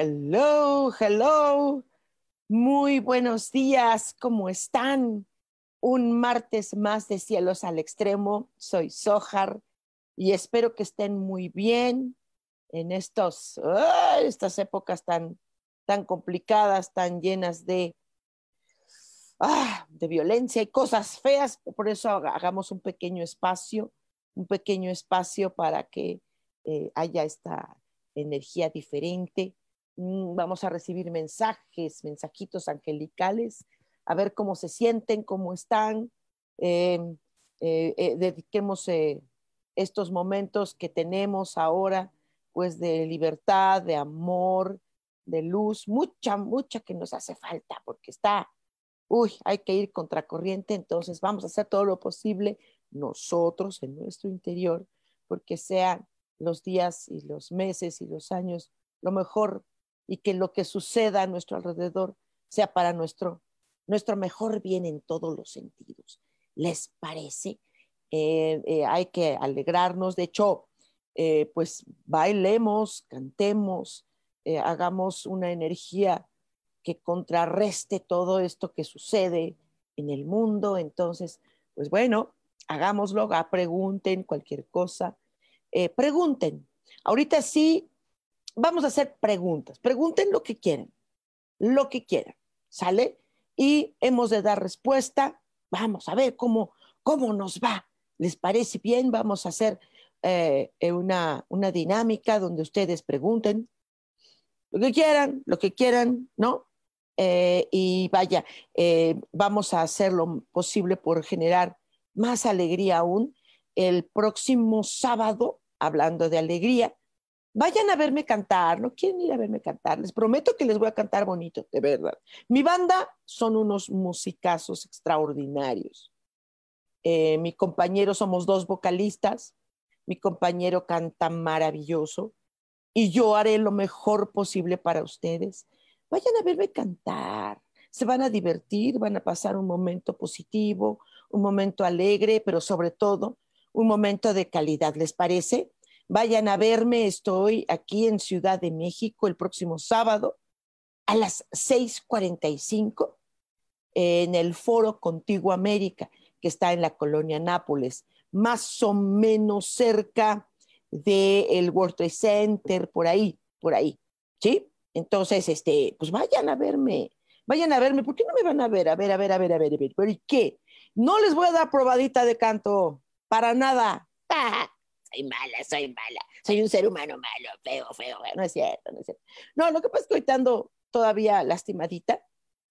Hello, hello. Muy buenos días, ¿cómo están? Un martes más de Cielos al Extremo. Soy Sohar y espero que estén muy bien en estos, estas épocas tan, tan complicadas, tan llenas de, ah, de violencia y cosas feas. Por eso hagamos un pequeño espacio, un pequeño espacio para que eh, haya esta energía diferente vamos a recibir mensajes, mensajitos angelicales, a ver cómo se sienten, cómo están. Em, eh, eh, dediquemos eh, estos momentos que tenemos ahora, pues de libertad, de amor, de luz, mucha, mucha que nos hace falta, porque está, uy, hay que ir contracorriente, entonces vamos a hacer todo lo posible nosotros en nuestro interior, porque sean los días y los meses y los años lo mejor y que lo que suceda a nuestro alrededor sea para nuestro, nuestro mejor bien en todos los sentidos. ¿Les parece? Eh, eh, hay que alegrarnos. De hecho, eh, pues bailemos, cantemos, hagamos una energía que contrarreste todo esto que sucede en el mundo. Entonces, pues bueno, hagámoslo, pregunten cualquier cosa. pregunten. Ahorita sí, vamos a hacer preguntas. Pregunten lo que quieren, lo que quieran, ¿sale? Y hemos de dar respuesta. Vamos a ver cómo, cómo nos va. ¿Les parece bien? Vamos a hacer eh, una, una dinámica donde ustedes pregunten lo que quieran, lo que quieran, ¿no? Eh, y vaya, eh, vamos a hacer lo posible por generar más alegría aún. El próximo sábado, hablando de alegría, Vayan a verme cantar, no quieren ir a verme cantar, les prometo que les voy a cantar bonito, de verdad. Mi banda son unos musicazos extraordinarios. Eh, mi compañero somos dos vocalistas, mi compañero canta maravilloso y yo haré lo mejor posible para ustedes. Vayan a verme cantar, se van a divertir, van a pasar un momento positivo, un momento alegre, pero sobre todo un momento de calidad, ¿les parece? Vayan a verme, estoy aquí en Ciudad de México el próximo sábado a las 6:45 en el Foro Contigo América, que está en la colonia Nápoles, más o menos cerca del World Trade Center, por ahí, por ahí, ¿sí? Entonces, este, pues vayan a verme, vayan a verme, ¿por qué no me van a ver? A ver, a ver, a ver, a ver, a ver, ¿pero y qué? No les voy a dar probadita de canto, para nada. soy mala, soy mala, soy un ser humano malo, feo, feo, feo. no es cierto, no es cierto. No, lo que pasa es que hoy estando todavía lastimadita,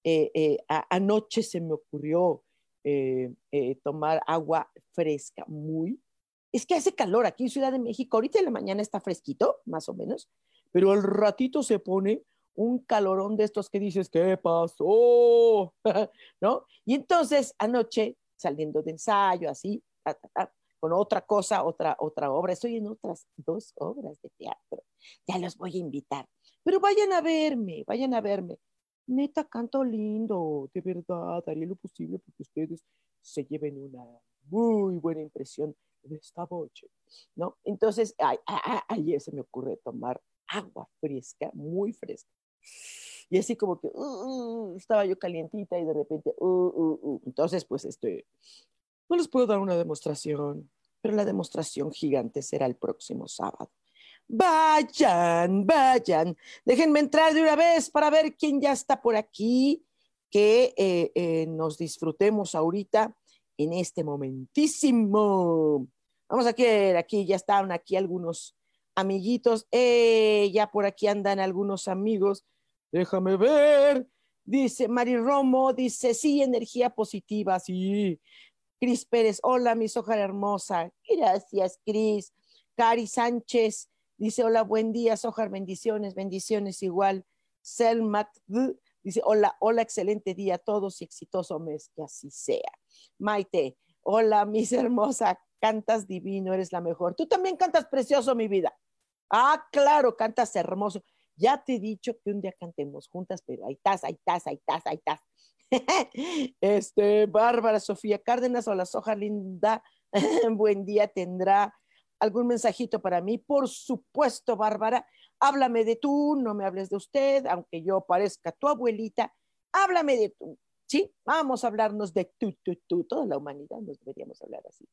eh, eh, anoche se me ocurrió eh, tomar agua fresca, muy. Es que hace calor aquí en Ciudad de México, ahorita en la mañana está fresquito, más o menos, pero al ratito se pone un calorón de estos que dices, ¿qué pasó? ¿No? Y entonces anoche, saliendo de ensayo, así, con otra cosa, otra, otra obra. Estoy en otras dos obras de teatro. Ya los voy a invitar. Pero vayan a verme, vayan a verme. Neta, canto lindo, de verdad, haré lo posible porque ustedes se lleven una muy buena impresión de esta noche, ¿no? Entonces, ayer se me ocurre tomar agua fresca, muy fresca. Y así como que uh, uh, estaba yo calientita y de repente, uh, entonces, pues, este, no les puedo dar una demostración, pero la demostración gigante será el próximo sábado. Vayan, vayan. Déjenme entrar de una vez para ver quién ya está por aquí, que eh, eh, nos disfrutemos ahorita en este momentísimo. Vamos a ver, aquí ya están aquí algunos amiguitos. Eh, ya por aquí andan algunos amigos. Déjame ver. Dice Mari Romo, dice, sí, energía positiva, sí. Cris Pérez, hola, mi soja hermosa. Gracias, Cris. Cari Sánchez, dice, hola, buen día, Sojar, bendiciones, bendiciones igual. Selmat, dice, hola, hola, excelente día a todos y exitoso mes, que así sea. Maite, hola, mis hermosa, cantas divino, eres la mejor. Tú también cantas precioso, mi vida. Ah, claro, cantas hermoso. Ya te he dicho que un día cantemos juntas, pero ahí estás, ahí estás, ahí estás, ahí estás. Este, Bárbara Sofía Cárdenas, hola, soja linda, buen día, tendrá algún mensajito para mí. Por supuesto, Bárbara, háblame de tú, no me hables de usted, aunque yo parezca tu abuelita, háblame de tú. Sí, vamos a hablarnos de tú, tú, tú, toda la humanidad nos deberíamos hablar así,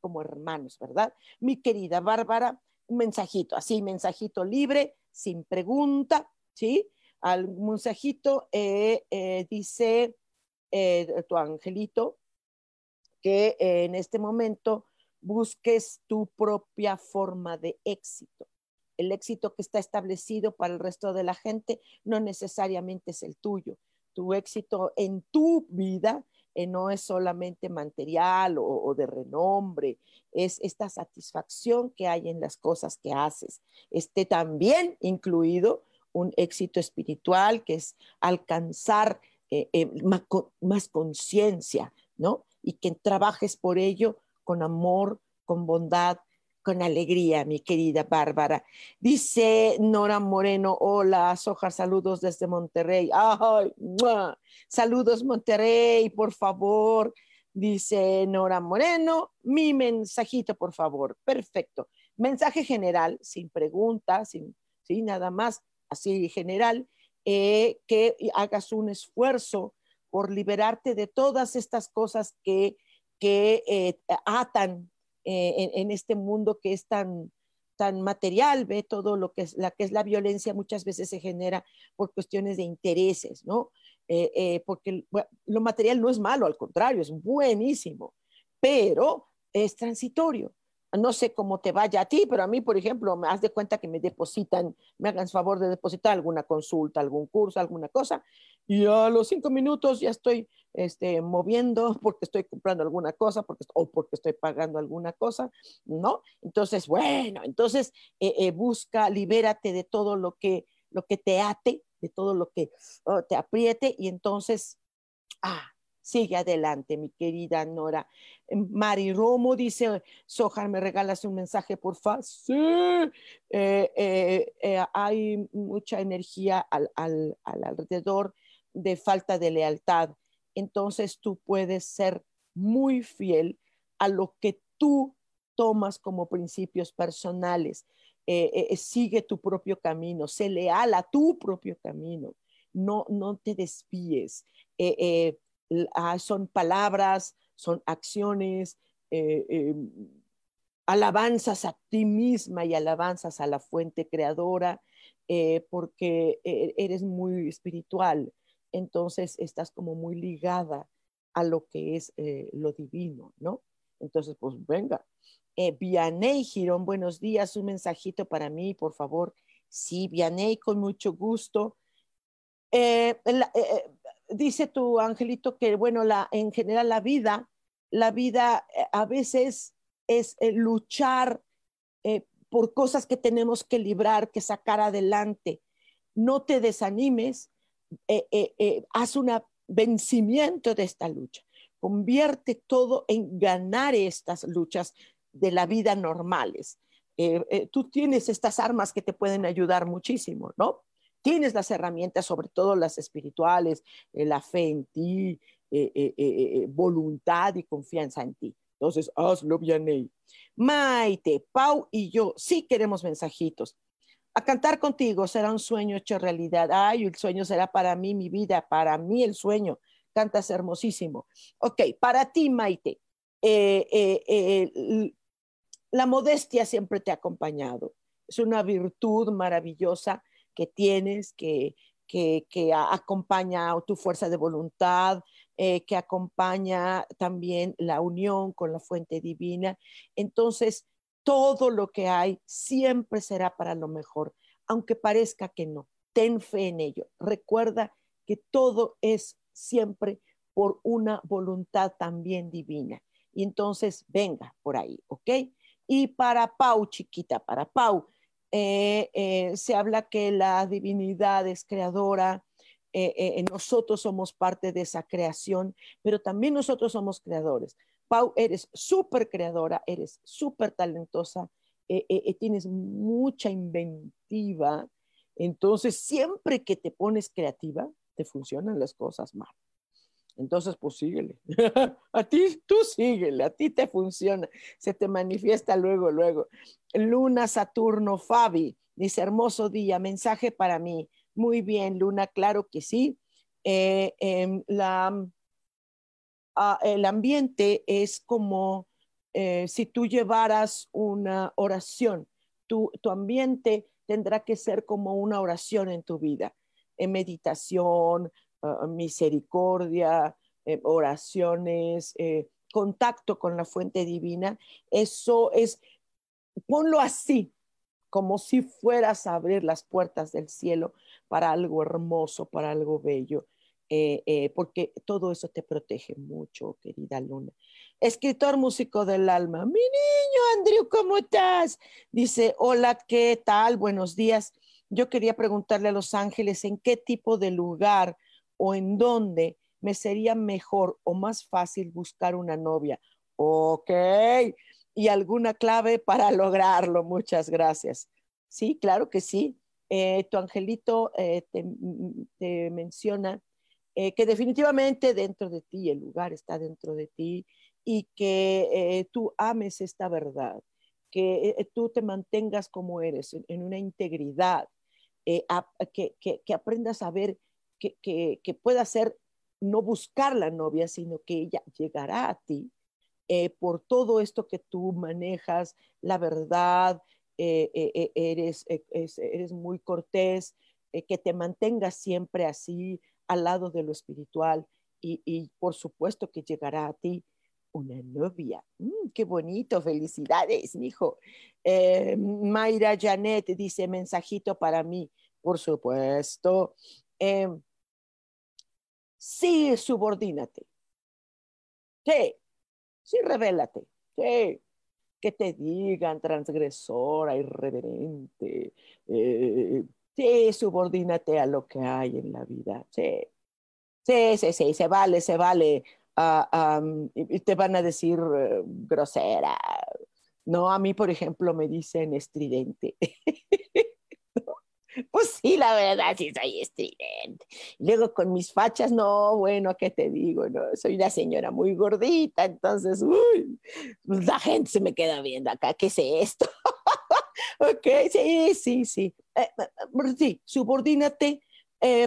como hermanos, ¿verdad? Mi querida Bárbara, un mensajito, así, mensajito libre, sin pregunta, ¿sí? Al mensajito eh, eh, dice eh, tu angelito que en este momento busques tu propia forma de éxito. El éxito que está establecido para el resto de la gente no necesariamente es el tuyo. Tu éxito en tu vida no es solamente material o, de renombre, es esta satisfacción que hay en las cosas que haces. Este también incluido un éxito espiritual que es alcanzar eh, eh, más conciencia, ¿no? Y que trabajes por ello con amor, con bondad, con alegría, mi querida Bárbara. Dice Nora Moreno, hola, Sojar, saludos desde Monterrey. Ay, saludos Monterrey, por favor. Dice Nora Moreno, mi mensajito, por favor. Perfecto. Mensaje general, sin preguntas, sin, nada más, así general, eh, que hagas un esfuerzo por liberarte de todas estas cosas que, que eh, atan eh, en, este mundo que es tan, tan material, ve todo lo que es la, que es la violencia muchas veces se genera por cuestiones de intereses, ¿no? Porque lo material no es malo, al contrario, es buenísimo, pero es transitorio. No sé cómo te vaya a ti, pero a mí, por ejemplo, me haz de cuenta que me depositan, me hagan favor de depositar alguna consulta, algún curso, alguna cosa, y a los cinco minutos ya estoy este, moviendo porque estoy comprando alguna cosa porque, o porque estoy pagando alguna cosa, ¿no? Entonces, bueno, entonces eh, eh, busca, libérate de todo lo que, lo que te ate, de todo lo que oh, te apriete y entonces, ah, sigue adelante, mi querida Nora. Mari Romo dice, Sojar, ¿me regalas un mensaje, por favor? Sí, eh, hay mucha energía al, al, al alrededor de falta de lealtad entonces tú puedes ser muy fiel a lo que tú tomas como principios personales. Eh, eh, eh, sigue tu propio camino, sé leal a tu propio camino, no, no te desvíes. Ah, son palabras, son acciones, em, alabanzas a ti misma y alabanzas a la fuente creadora, porque eres muy espiritual entonces estás como muy ligada a lo que es eh, lo divino, ¿no? Entonces, pues venga. Eh, Vianey Girón, buenos días, un mensajito para mí, por favor. Sí, Vianey, con mucho gusto. Eh, eh, dice tu angelito que, bueno, la, en general la vida, la vida a veces es luchar por cosas que tenemos que librar, que sacar adelante. No te desanimes, eh, eh, eh, haz un vencimiento de esta lucha. Convierte todo en ganar estas luchas de la vida normales. tú tienes estas armas que te pueden ayudar muchísimo, ¿no? Tienes las herramientas, sobre todo las espirituales, la fe en ti, voluntad y confianza en ti. Entonces, hazlo bien. Maite, Pau y yo sí queremos mensajitos a cantar contigo será un sueño hecho realidad. Ay, el sueño será para mí mi vida, para mí el sueño. Cantas hermosísimo. Ok, para ti, Maite, eh, eh, eh, la modestia siempre te ha acompañado. es una virtud maravillosa que tienes, que, que, acompaña tu fuerza de voluntad, eh, que acompaña también la unión con la fuente divina. Entonces, todo lo que hay siempre será para lo mejor, aunque parezca que no. Ten fe en ello. Recuerda que todo es siempre por una voluntad también divina. Y entonces, venga por ahí, ¿ok? Y para Pau, chiquita, para Pau, eh, eh, se habla que la divinidad es creadora, eh, nosotros somos parte de esa creación, pero también nosotros somos creadores. Pau, eres súper creadora, eres súper talentosa, tienes mucha inventiva, entonces siempre que te pones creativa, te funcionan las cosas mal. Entonces, pues síguele. a ti, tú síguele, a ti te funciona, se te manifiesta luego, luego. Luna, Saturno, Fabi, dice, hermoso día, mensaje para mí. Muy bien, Luna, claro que sí. Eh, em, la, ah, el ambiente es como eh, si tú llevaras una oración, tu, tu ambiente tendrá que ser como una oración en tu vida, en meditación, Ah, misericordia, eh, oraciones, eh, contacto con la fuente divina, eso es, ponlo así, como si fueras a abrir las puertas del cielo para algo hermoso, para algo bello, eh, porque todo eso te protege mucho, querida Luna. Escritor músico del alma, mi niño Andrew, ¿cómo estás? Dice, hola, ¿qué tal? Buenos días. Yo quería preguntarle a los ángeles en qué tipo de lugar o en dónde me sería mejor o más fácil buscar una novia. Ok. Y alguna clave para lograrlo. Muchas gracias. Sí, claro que sí. Eh, tu angelito eh, te, menciona eh, que definitivamente dentro de ti, el lugar está dentro de ti y que tú ames esta verdad, que tú te mantengas como eres, en, una integridad, que, que aprendas a ver que, pueda ser no buscar la novia, sino que ella llegará a ti eh, por todo esto que tú manejas, la verdad, eh, eh, eres, eres muy cortés, que te mantengas siempre así al lado de lo espiritual y, por supuesto que llegará a ti una novia. Mm, qué bonito, felicidades, mi hijo. Mayra Janet dice, mensajito para mí, por supuesto. Em, sí, subordínate. Sí, sí, revélate. Sí, que te digan transgresora, irreverente. Eh, sí, subordínate a lo que hay en la vida. Sí, sí, sí, sí, se vale, se vale. Ah, y te van a decir eh, grosera. No, a mí, por ejemplo, me dicen estridente. Pues sí, la verdad, sí soy estridente. Luego con mis fachas, no, bueno, ¿qué te digo? No, soy una señora muy gordita, entonces, uy, la gente se me queda viendo acá, ¿qué es esto? ok, sí, sí, sí. Eh, eh, eh, sí, subordínate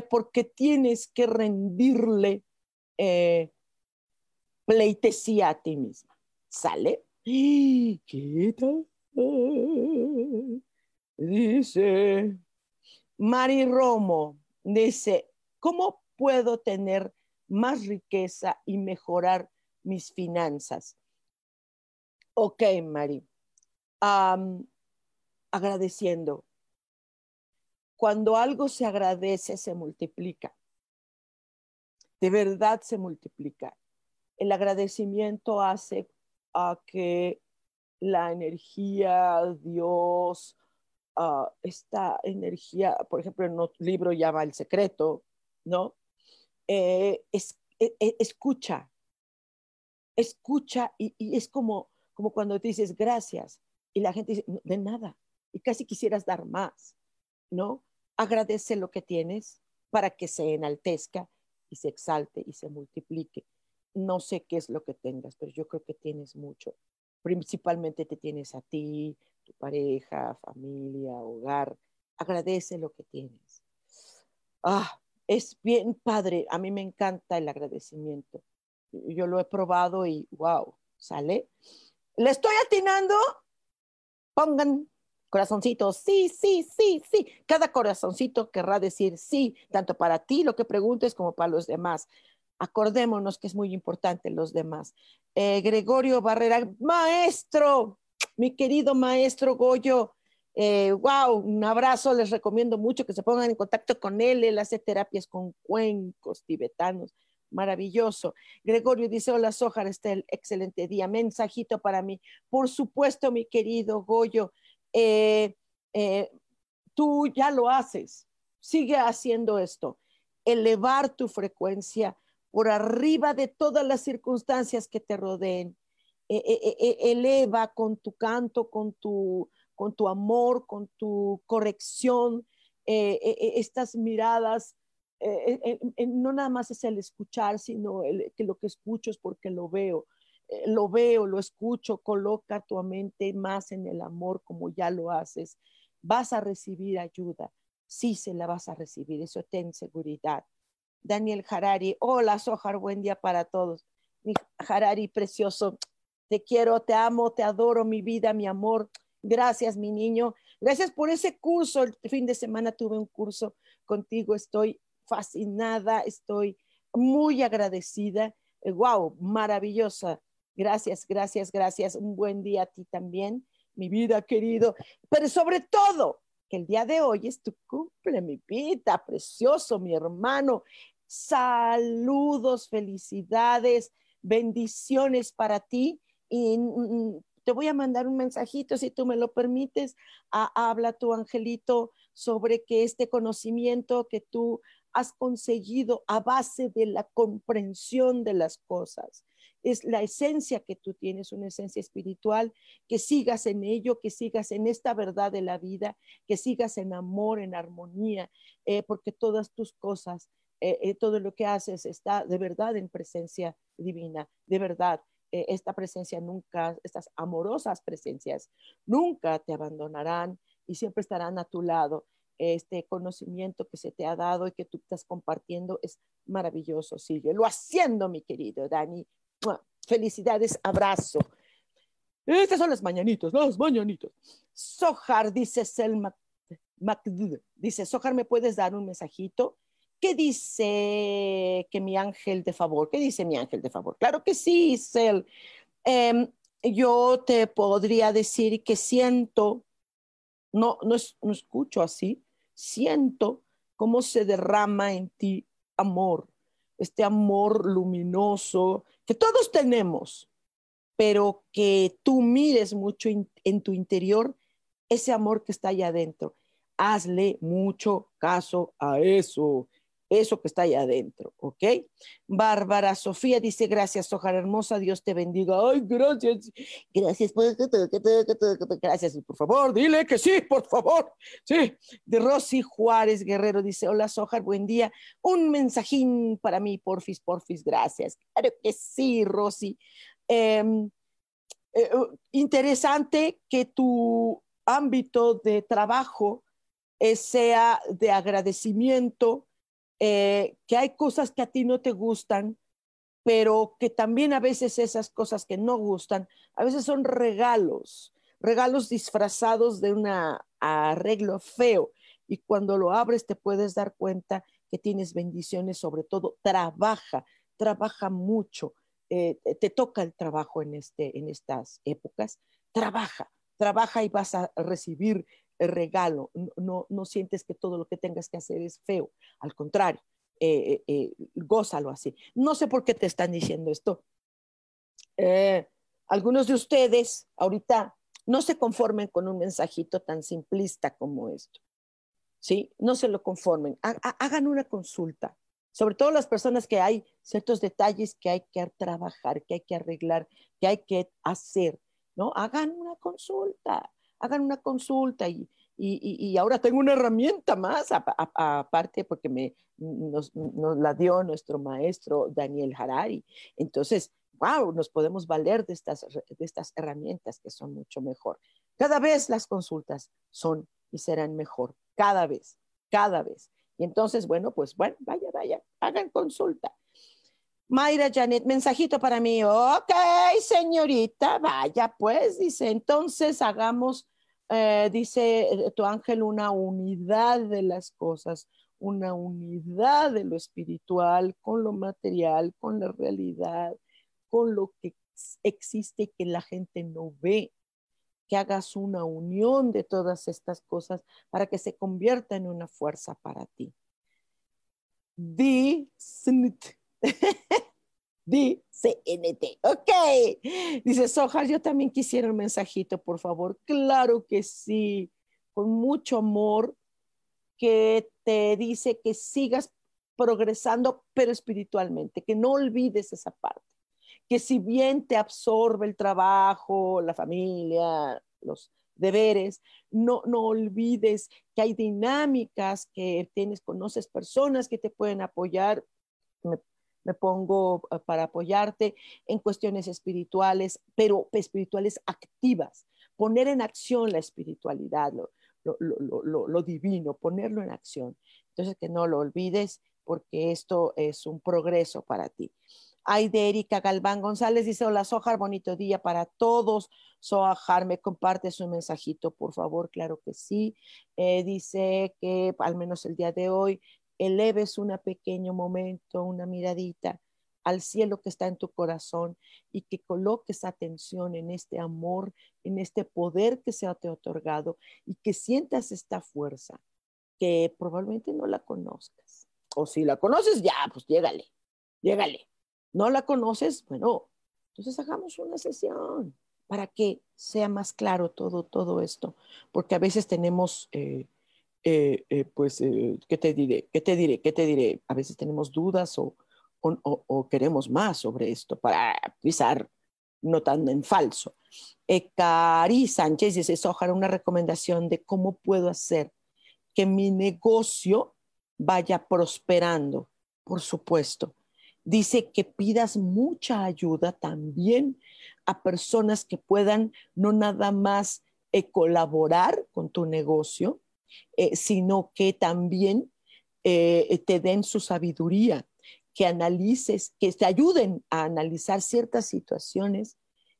porque tienes que rendirle pleitesía a ti misma. ¿Sale? ¿Qué? Dice, Mari Romo dice, ¿cómo puedo tener más riqueza y mejorar mis finanzas? Ok, Mari. agradeciendo. Cuando algo se agradece, se multiplica. De verdad se multiplica. El agradecimiento hace a que la energía, Dios, Ah, esta energía, por ejemplo, en un libro llama El Secreto, ¿no? Eh, es, e, e, escucha, escucha y, es como, como cuando dices gracias y la gente dice, de nada, y casi quisieras dar más, ¿no? Agradece lo que tienes para que se enaltezca y se exalte y se multiplique. No sé qué es lo que tengas, pero yo creo que tienes mucho. Principalmente te tienes a ti, tu pareja, familia, hogar. Agradece lo que tienes. Ah, es bien padre. A mí me encanta el agradecimiento. Yo lo he probado y wow, sale. ¿Le estoy atinando? Pongan Corazoncito, sí, sí, sí, sí. Cada corazoncito querrá decir sí, tanto para ti lo que preguntes como para los demás. Acordémonos que es muy importante los demás. Eh, Gregorio Barrera, maestro, mi querido maestro Goyo, eh, wow, un abrazo, les recomiendo mucho que se pongan en contacto con él, él hace terapias con cuencos tibetanos, maravilloso. Gregorio dice, hola Sojar, está el excelente día, mensajito para mí. Por supuesto, mi querido Goyo, eh, eh, tú ya lo haces, sigue haciendo esto, elevar tu frecuencia por arriba de todas las circunstancias que te rodeen. Eleva con tu canto, con tu con tu amor, con tu corrección, eh, eh, eh, estas miradas, no nada más es el escuchar, sino que lo que escucho es porque lo veo. lo veo, lo escucho, coloca tu mente más en el amor como ya lo haces. Vas a recibir ayuda, sí se la vas a recibir, eso ten seguridad. Daniel Harari, hola Sohar, buen día para todos. Mi Harari precioso, te quiero, te amo, te adoro, mi vida, mi amor Gracias, mi niño. Gracias por ese curso. El fin de semana tuve un curso contigo. Estoy fascinada, estoy muy agradecida. Wow, eh, maravillosa. Gracias, gracias, gracias. Un buen día a ti también, mi vida querido. Pero sobre todo, que el día de hoy es tu cumple, mi vida, precioso, mi hermano. Saludos, felicidades, bendiciones para ti. Y te voy a mandar un mensajito, si tú me lo permites, habla tu angelito sobre que este conocimiento que tú has conseguido a base de la comprensión de las cosas. Es la esencia que tú tienes, una esencia espiritual, que sigas en ello, que sigas en esta verdad de la vida, que sigas en amor, en armonía, eh, porque todas tus cosas, eh, eh, todo lo que haces está de verdad en presencia divina, de verdad. Eh, esta presencia nunca, estas amorosas presencias nunca te abandonarán y siempre estarán a tu lado. Este conocimiento que se te ha dado y que tú estás compartiendo es maravilloso. Síguelo haciendo, mi querido Dani. Felicidades, abrazo. Estas son las mañanitas, las mañanitas. Sojar, dice Selma, dice, Sojar, ¿me puedes dar un mensajito? ¿Qué dice que mi ángel de favor? ¿Qué dice mi ángel de favor? Claro que sí, Cel. Em, yo te podría decir que siento, no, no, no escucho así, siento cómo se derrama en ti amor, este amor luminoso que todos tenemos, pero que tú mires mucho en tu interior ese amor que está allá adentro. Hazle mucho caso a eso eso que está ahí adentro, ¿ok? Bárbara Sofía dice, gracias, Sojar hermosa, Dios te bendiga. Ay, gracias, gracias, gracias, por favor, dile que sí, por favor, sí. De Rosy Juárez Guerrero dice, hola, Sojar, buen día, un mensajín para mí, porfis, porfis, gracias. Claro que sí, Rosy. Em, eh, uh, interesante que tu ámbito de trabajo eh, sea de agradecimiento, eh, que hay cosas que a ti no te gustan, pero que también a veces esas cosas que no gustan, a veces son regalos, regalos disfrazados de un arreglo feo. Y cuando lo abres te puedes dar cuenta que tienes bendiciones, sobre todo trabaja, trabaja mucho. Eh, te toca el trabajo en, este, en estas épocas, trabaja, trabaja y vas a recibir regalo, no, no sientes que todo lo que tengas que hacer es feo, al contrario, eh, eh, eh, gózalo así. No sé por qué te están diciendo esto. algunos de ustedes ahorita no se conformen con un mensajito tan simplista como esto. ¿Sí? No se lo conformen. hagan una consulta. Sobre todo las personas que hay ciertos detalles que hay que trabajar, que hay que arreglar, que hay que hacer, ¿no? Hagan una consulta hagan una consulta y, y, y ahora tengo una herramienta más, aparte porque me, nos, nos, la dio nuestro maestro Daniel Harari. Entonces, wow, nos podemos valer de estas, de estas herramientas que son mucho mejor. Cada vez las consultas son y serán mejor, cada vez, cada vez. Y entonces, bueno, pues bueno, vaya, vaya, hagan consulta. Mayra Janet, mensajito para mí. Ok, señorita, vaya pues, dice, entonces hagamos eh, dice eh, tu ángel, una unidad de las cosas, una unidad de lo espiritual con lo material, con la realidad, con lo que existe que la gente no ve, que hagas una unión de todas estas cosas para que se convierta en una fuerza para ti. Di CNT. Ok. Dice Sojar, yo también quisiera un mensajito, por favor. Claro que sí, con mucho amor, que te dice que sigas progresando, pero espiritualmente, que no olvides esa parte que si bien te absorbe el trabajo, la familia, los deberes, no, no olvides que hay dinámicas que tienes, conoces personas que te pueden apoyar. Pongo eh, para apoyarte en cuestiones espirituales, pero espirituales activas, poner en acción la espiritualidad, lo, divino, ponerlo en acción. Entonces, que no lo olvides porque esto es un progreso para ti. Hay de Erika Galván González, dice, hola Sojar, bonito día para todos. Sojar, me comparte su mensajito, por favor, claro que sí. Eh, dice que al menos el día de hoy eleves un pequeño momento, una miradita al cielo que está en tu corazón y que coloques atención en este amor, en este poder que se te ha otorgado y que sientas esta fuerza que probablemente no la conozcas. O si la conoces, ya, pues llégale, llégale no la conoces, bueno, entonces hagamos una sesión para que sea más claro todo, todo esto, porque a veces tenemos, eh, eh, eh, pues, ¿qué te diré? ¿Qué te diré? ¿Qué te diré? A veces tenemos dudas o, queremos más sobre esto para pisar notando en falso. Cari Sánchez dice, Sojar, una recomendación de cómo puedo hacer que mi negocio vaya prosperando, por supuesto dice que pidas mucha ayuda también a personas que puedan no nada más eh, colaborar con tu negocio, eh, sino que también eh, te den su sabiduría, que analices, que te ayuden a analizar ciertas situaciones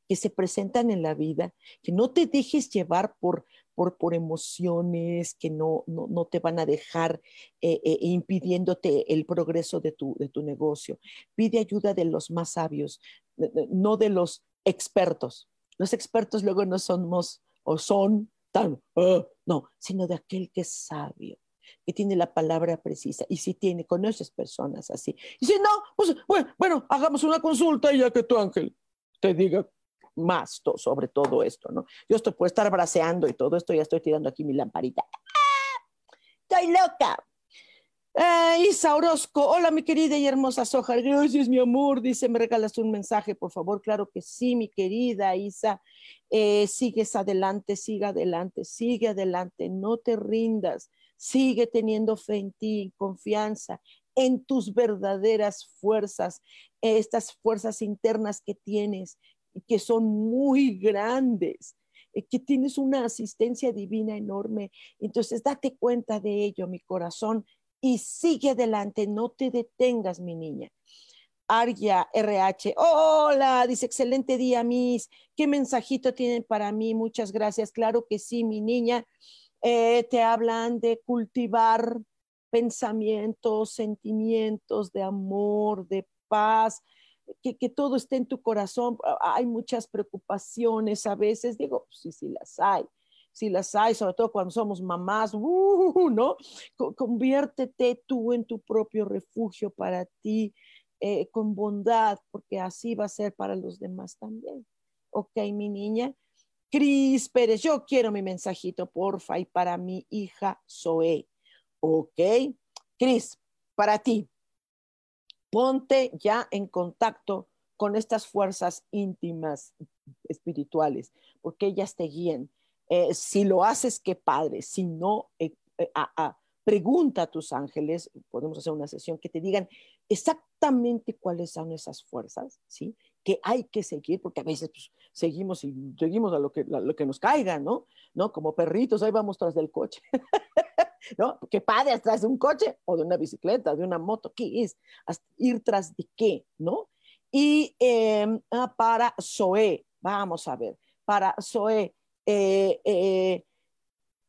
que se presentan en la vida, que no te dejes llevar por por, emociones que no, no, te van a dejar eh, impidiéndote el progreso de tu, de tu negocio. Pide ayuda de los más sabios, no de los expertos. Los expertos luego no somos o son tan, ah", no, sino de aquel que es sabio que tiene la palabra precisa. Y si tiene, conoces personas así. Y si no, pues bueno, hagamos una consulta y ya que tu ángel te diga más sobre todo esto, ¿no? Yo estoy, puedo estar braceando y todo esto, ya estoy tirando aquí mi lamparita. ¡Ah! ¡Estoy loca! Isa Orozco, hola mi querida y hermosa Soja, gracias mi amor, dice, me regalas un mensaje, por favor, claro que sí, mi querida Isa, eh, sigues adelante, sigue adelante, sigue adelante, no te rindas, sigue teniendo fe en ti, confianza en tus verdaderas fuerzas, estas fuerzas internas que tienes, que son muy grandes, eh, que tienes una asistencia divina enorme. Entonces, date cuenta de ello, mi corazón, y sigue adelante, no te detengas, mi niña. Arya RH, hola, dice, excelente día, Miss. ¿Qué mensajito tienen para mí? Muchas gracias. Claro que sí, mi niña. Eh, te hablan de cultivar pensamientos, sentimientos de amor, de paz, que, todo esté en tu corazón. Hay muchas preocupaciones a veces, digo, sí, sí las hay, sí las hay, sobre todo cuando somos mamás, uh, ¿no? Conviértete tú en tu propio refugio para ti, eh, con bondad, porque así va a ser para los demás también. Ok, mi niña. Cris Pérez, yo quiero mi mensajito, porfa, y para mi hija Zoe. Ok, Cris, para ti ponte ya en contacto con estas fuerzas íntimas espirituales, porque ellas te guían. Eh, si lo haces, qué padre. Si no, eh, eh, pregunta a tus ángeles, podemos hacer una sesión que te digan exactamente cuáles son esas fuerzas, ¿sí? Que hay que seguir, porque a veces pues, seguimos y seguimos a lo que, lo que nos caiga, ¿no? ¿no? Como perritos, ahí vamos tras del coche. ¿no? Qué padre, atrás de un coche o de una bicicleta, de una moto, ¿qué es? Ir tras de qué, ¿no? Y em, ah, para Zoe, vamos a ver, para Zoe, eh, eh,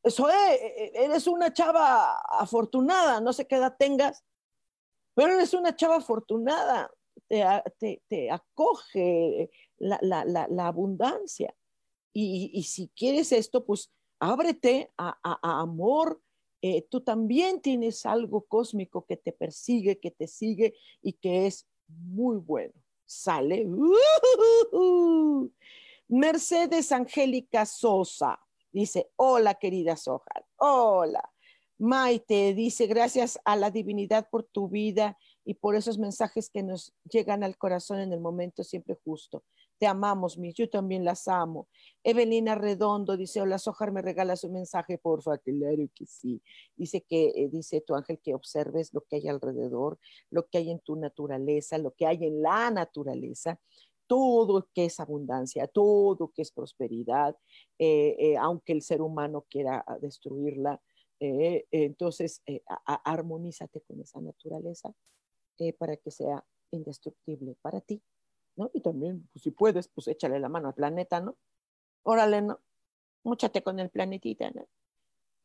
Zoe, e, e, eres una chava afortunada, no sé qué edad tengas, pero eres una chava afortunada, te, acoge la, abundancia. Y, si quieres esto, pues ábrete a, amor. Eh, tú también tienes algo cósmico que te persigue, que te sigue y que es muy bueno. Sale. Mercedes Angélica Sosa dice, hola querida Soja, hola. Maite dice, gracias a la divinidad por tu vida y por esos mensajes que nos llegan al corazón en el momento siempre justo. Te amamos, mis, yo también las amo. Evelina Redondo dice, hola, Sojar, me regalas un mensaje, porfa, claro que sí. Dice que, eh, dice tu ángel que observes lo que hay alrededor, lo que hay en tu naturaleza, lo que hay en la naturaleza, todo que es abundancia, todo que es prosperidad, eh, eh, aunque el ser humano quiera destruirla. entonces, armonízate con esa naturaleza para que sea indestructible para ti ¿no? Y también, pues, si puedes, pues échale la mano al planeta, ¿no? Órale, ¿no? Múchate con el planetita, ¿no?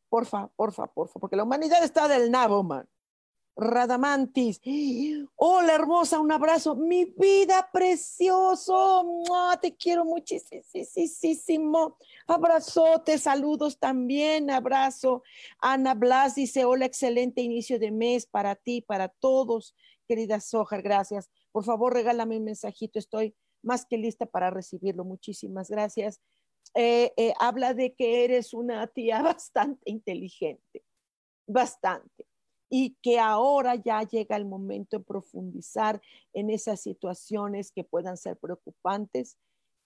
Porfa, porfa, porfa, porque la humanidad está del nabo, man. Radamantis. Hola, hermosa, un abrazo. Mi vida precioso. Te quiero muchísimo. Abrazote, saludos también. Abrazo. Ana Blas dice: Hola, excelente inicio de mes para ti, para todos. Querida Sojar, gracias. Por favor, regálame un mensajito, estoy más que lista para recibirlo. Muchísimas gracias. Eh, eh, habla de que eres una tía bastante inteligente, bastante, y que ahora ya llega el momento de profundizar en esas situaciones que puedan ser preocupantes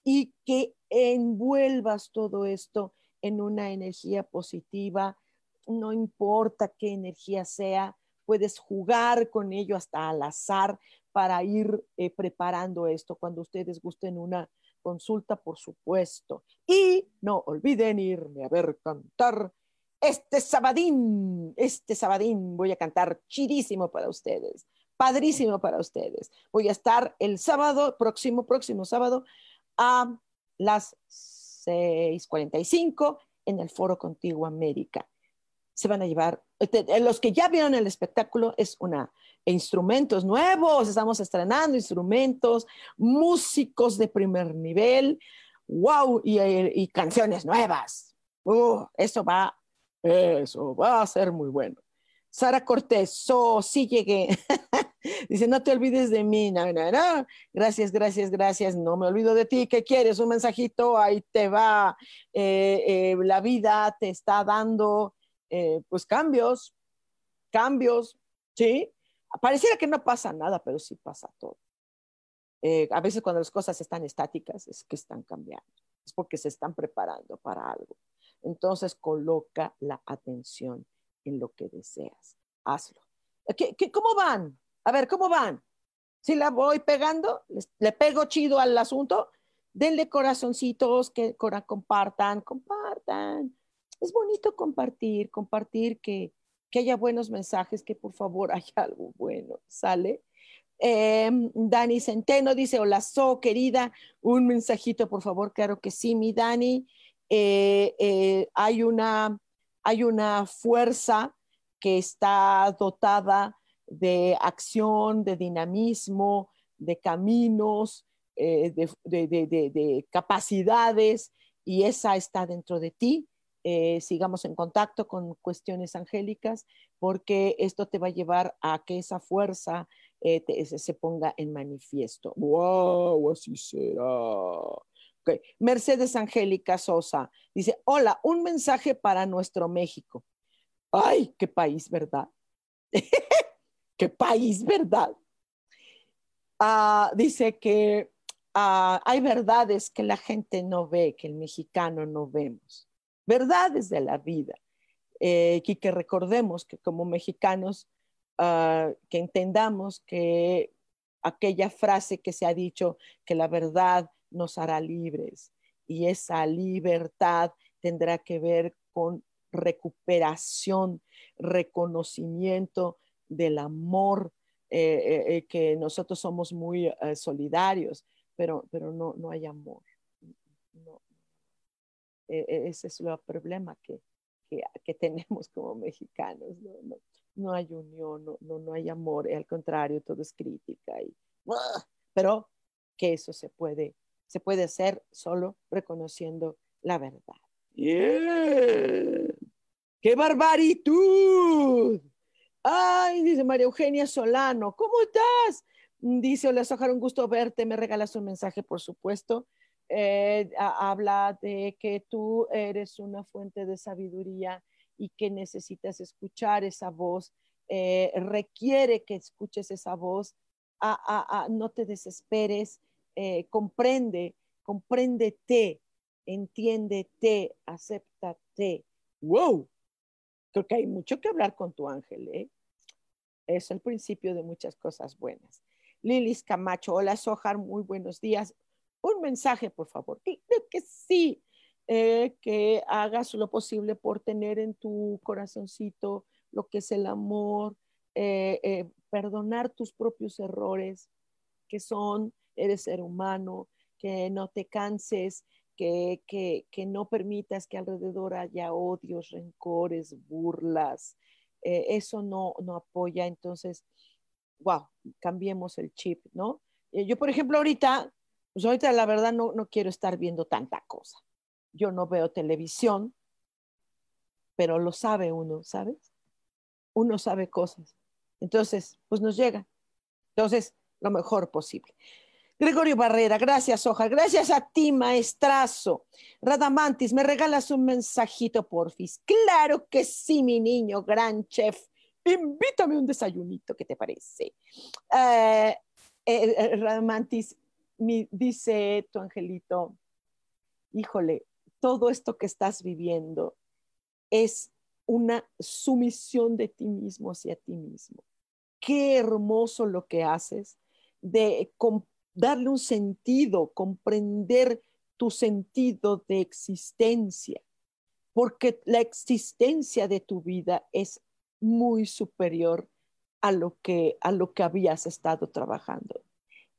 y que envuelvas todo esto en una energía positiva, no importa qué energía sea, puedes jugar con ello hasta al azar, para ir eh, preparando esto cuando ustedes gusten una consulta, por supuesto. Y no olviden irme a ver cantar este sabadín, este sabadín voy a cantar chidísimo para ustedes, padrísimo para ustedes. Voy a estar el sábado, próximo, próximo sábado, a las 6:45 en el Foro Contigo América. Se van a llevar, este, los que ya vieron el espectáculo, es una instrumentos nuevos, estamos estrenando instrumentos, músicos de primer nivel, wow, y, canciones nuevas. Uh, eso va, eso va a ser muy bueno. Sara Cortés, so, sí llegué. Dice, no te olvides de mí. Gracias, gracias, gracias. No me olvido de ti. ¿Qué quieres? Un mensajito, ahí te va. Eh, eh, la vida te está dando, eh, pues, cambios, cambios, ¿sí? Pareciera que no pasa nada, pero sí pasa todo. A veces cuando las cosas están estáticas es que están cambiando, es porque se están preparando para algo. Entonces coloca la atención en lo que deseas. Hazlo. ¿Qué, cómo van? A ver, ¿cómo van? Si la voy pegando, le pego chido al asunto, denle corazoncitos, que compartan, compartan. Es bonito compartir, compartir que, que haya buenos mensajes, que por favor haya algo bueno, ¿sale? Em, Dani Centeno dice, hola, So, querida, un mensajito, por favor, claro que sí, mi Dani. Eh, eh, hay, una, hay una fuerza que está dotada de acción, de dinamismo, de caminos, eh, de capacidades, y esa está dentro de ti sigamos en contacto con cuestiones angélicas, porque esto te va a llevar a que esa fuerza se, ponga en manifiesto. ¡Wow! Así será. Mercedes Angélica Sosa dice, hola, un mensaje para nuestro México. ¡Ay, qué país, verdad! ¡Qué país, verdad! Ah, dice que ah, hay verdades que la gente no ve, que el mexicano no vemos verdades de la vida. Eh, y que recordemos que como mexicanos, ah, que entendamos que aquella frase que se ha dicho, que la verdad nos hará libres y esa libertad tendrá que ver con recuperación, reconocimiento del amor, eh, eh, que nosotros somos muy solidarios, pero, pero no, no hay amor. No, e, e, ese es el problema, que, que, tenemos como mexicanos. ¿no? No, hay unión, no, no, no, hay amor, al contrario, todo es crítica. Y, pero que eso se puede, se puede hacer solo reconociendo la verdad. ¡Qué barbaritud! Ay, dice María Eugenia Solano, ¿cómo estás? Dice, hola Sojar, un gusto verte, me regalas un mensaje, por supuesto. Eh, habla de que tú eres una fuente de sabiduría y que necesitas escuchar esa voz, eh, requiere que escuches esa voz, no te desesperes, eh, comprende, compréndete, entiéndete, acéptate. ¡Wow! Creo que hay mucho que hablar con tu ángel, ¿eh? Es el principio de muchas cosas buenas. Lilis Camacho, hola Sojar, muy buenos días. Un mensaje, por favor. Creo que sí, eh, que hagas lo posible por tener en tu corazoncito lo que es el amor, eh, eh, perdonar tus propios errores, que son, eres ser humano, que no te canses, que, que, que no permitas que alrededor haya odios, rencores, burlas. eso no, no apoya. Entonces, wow, cambiemos el chip, ¿no? Yo, por ejemplo, ahorita, pues ahorita la verdad no, no quiero estar viendo tanta cosa. Yo no veo televisión, pero lo sabe uno, ¿sabes? Uno sabe cosas. Entonces, pues nos llega. Entonces, lo mejor posible. Gregorio Barrera, gracias, Hoja. Gracias a ti, maestrazo. Radamantis, ¿me regalas un mensajito, porfis? Claro que sí, mi niño, gran chef. Invítame un desayunito, ¿qué te parece? Eh, eh, eh, Radamantis, dice tu angelito, híjole, todo esto que estás viviendo es una sumisión de ti mismo hacia ti mismo. Qué hermoso lo que haces de darle un sentido, comprender tu sentido de existencia, porque la existencia de tu vida es muy superior a lo que, a lo que habías estado trabajando.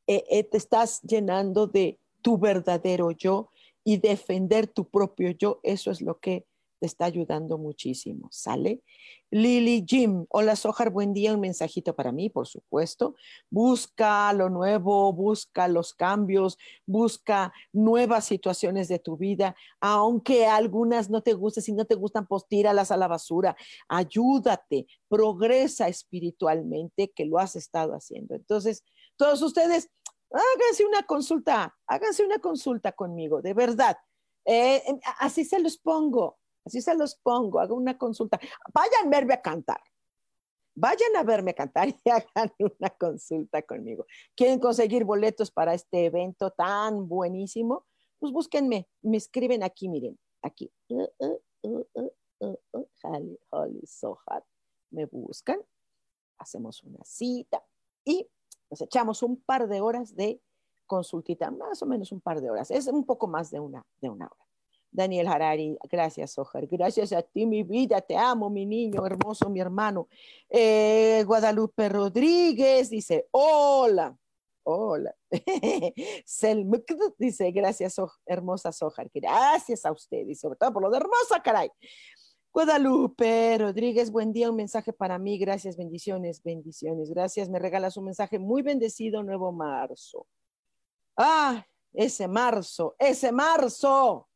Eh, eh, te estás llenando de tu verdadero yo y defender tu propio yo, eso es lo que te está ayudando muchísimo, ¿sale? Lily Jim, hola Sojar, buen día, un mensajito para mí, por supuesto. Busca lo nuevo, busca los cambios, busca nuevas situaciones de tu vida, aunque algunas no te gusten, si no te gustan, pues tíralas a la basura. Ayúdate, progresa espiritualmente, que lo has estado haciendo. Entonces, todos ustedes, háganse una consulta, háganse una consulta conmigo, de verdad. Eh, así se los pongo, así se los pongo, hago una consulta. Vayan a verme a cantar. Vayan a verme a cantar y hagan una consulta conmigo. ¿Quieren conseguir boletos para este evento tan buenísimo? Pues búsquenme, me escriben aquí, miren, aquí. Uh, uh, uh, Holly Sohat. Me buscan, hacemos una cita y nos echamos un par de horas de consultita, más o menos un par de horas. Es un poco más de una, de una hora. Daniel Harari, gracias, Ojar. Gracias a ti, mi vida. Te amo, mi niño hermoso, mi hermano. Eh, Guadalupe Rodríguez dice: Hola. Hola. Selmuk dice: Gracias, hermosa Sojar. Gracias a usted y sobre todo por lo de hermosa, caray. Guadalupe Rodríguez, buen día, un mensaje para mí, gracias, bendiciones, bendiciones, gracias, me regalas un mensaje muy bendecido, nuevo marzo. Ah, ese marzo, ese marzo,